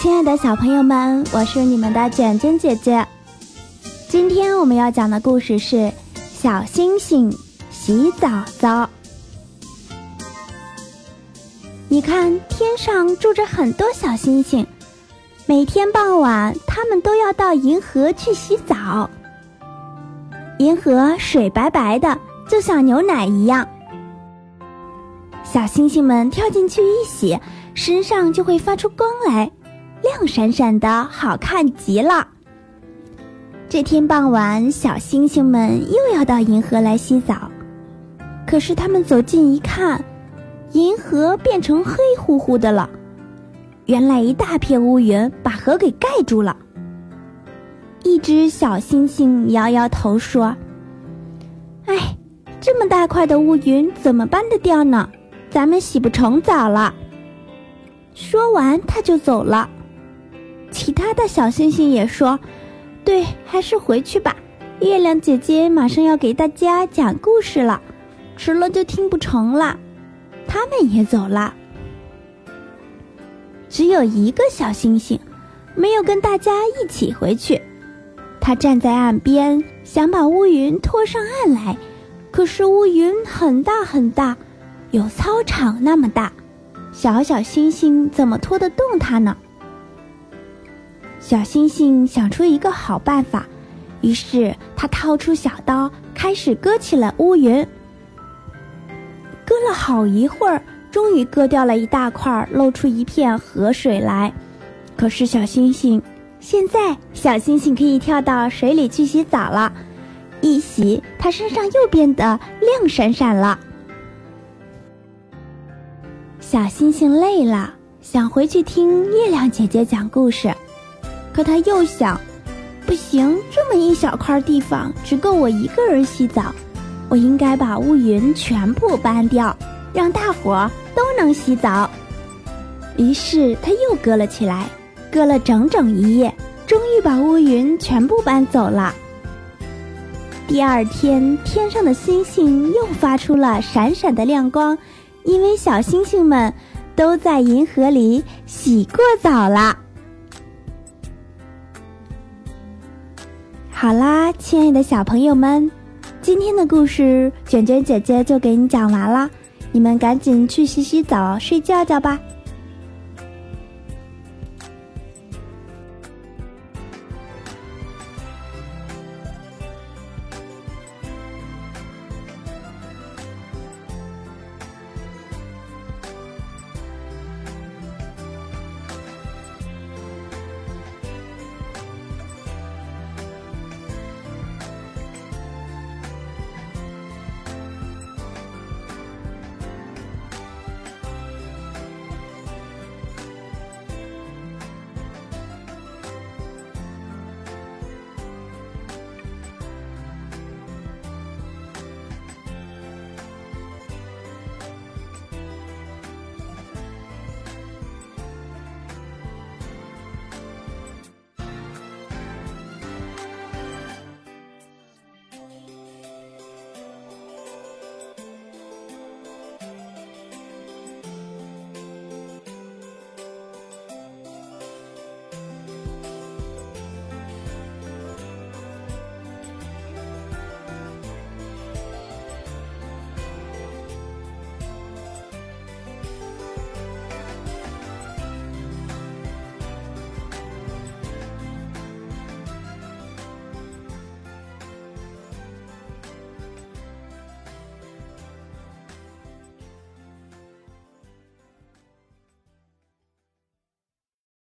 亲爱的小朋友们，我是你们的卷卷姐姐。今天我们要讲的故事是《小星星洗澡澡》。你看，天上住着很多小星星，每天傍晚，它们都要到银河去洗澡。银河水白白的，就像牛奶一样。小星星们跳进去一洗，身上就会发出光来，亮闪闪的，好看极了。这天傍晚，小星星们又要到银河来洗澡，可是他们走近一看，银河变成黑乎乎的了。原来一大片乌云把河给盖住了。一只小星星摇摇头说：“哎，这么大块的乌云怎么搬得掉呢？咱们洗不成澡了。”说完，他就走了。其他的小星星也说：“对，还是回去吧。月亮姐姐马上要给大家讲故事了，迟了就听不成了。”他们也走了。只有一个小星星，没有跟大家一起回去。他站在岸边，想把乌云拖上岸来，可是乌云很大很大，有操场那么大，小小星星怎么拖得动它呢？小星星想出一个好办法，于是他掏出小刀，开始割起了乌云。割了好一会儿，终于割掉了一大块，露出一片河水来。可是小星星。现在，小星星可以跳到水里去洗澡了。一洗，它身上又变得亮闪闪了。小星星累了，想回去听月亮姐姐讲故事。可他又想，不行，这么一小块地方只够我一个人洗澡，我应该把乌云全部搬掉，让大伙都能洗澡。于是他又割了起来。割了整整一夜，终于把乌云全部搬走了。第二天，天上的星星又发出了闪闪的亮光，因为小星星们都在银河里洗过澡了。好啦，亲爱的小朋友们，今天的故事卷卷姐姐就给你讲完了，你们赶紧去洗洗澡、睡觉觉吧。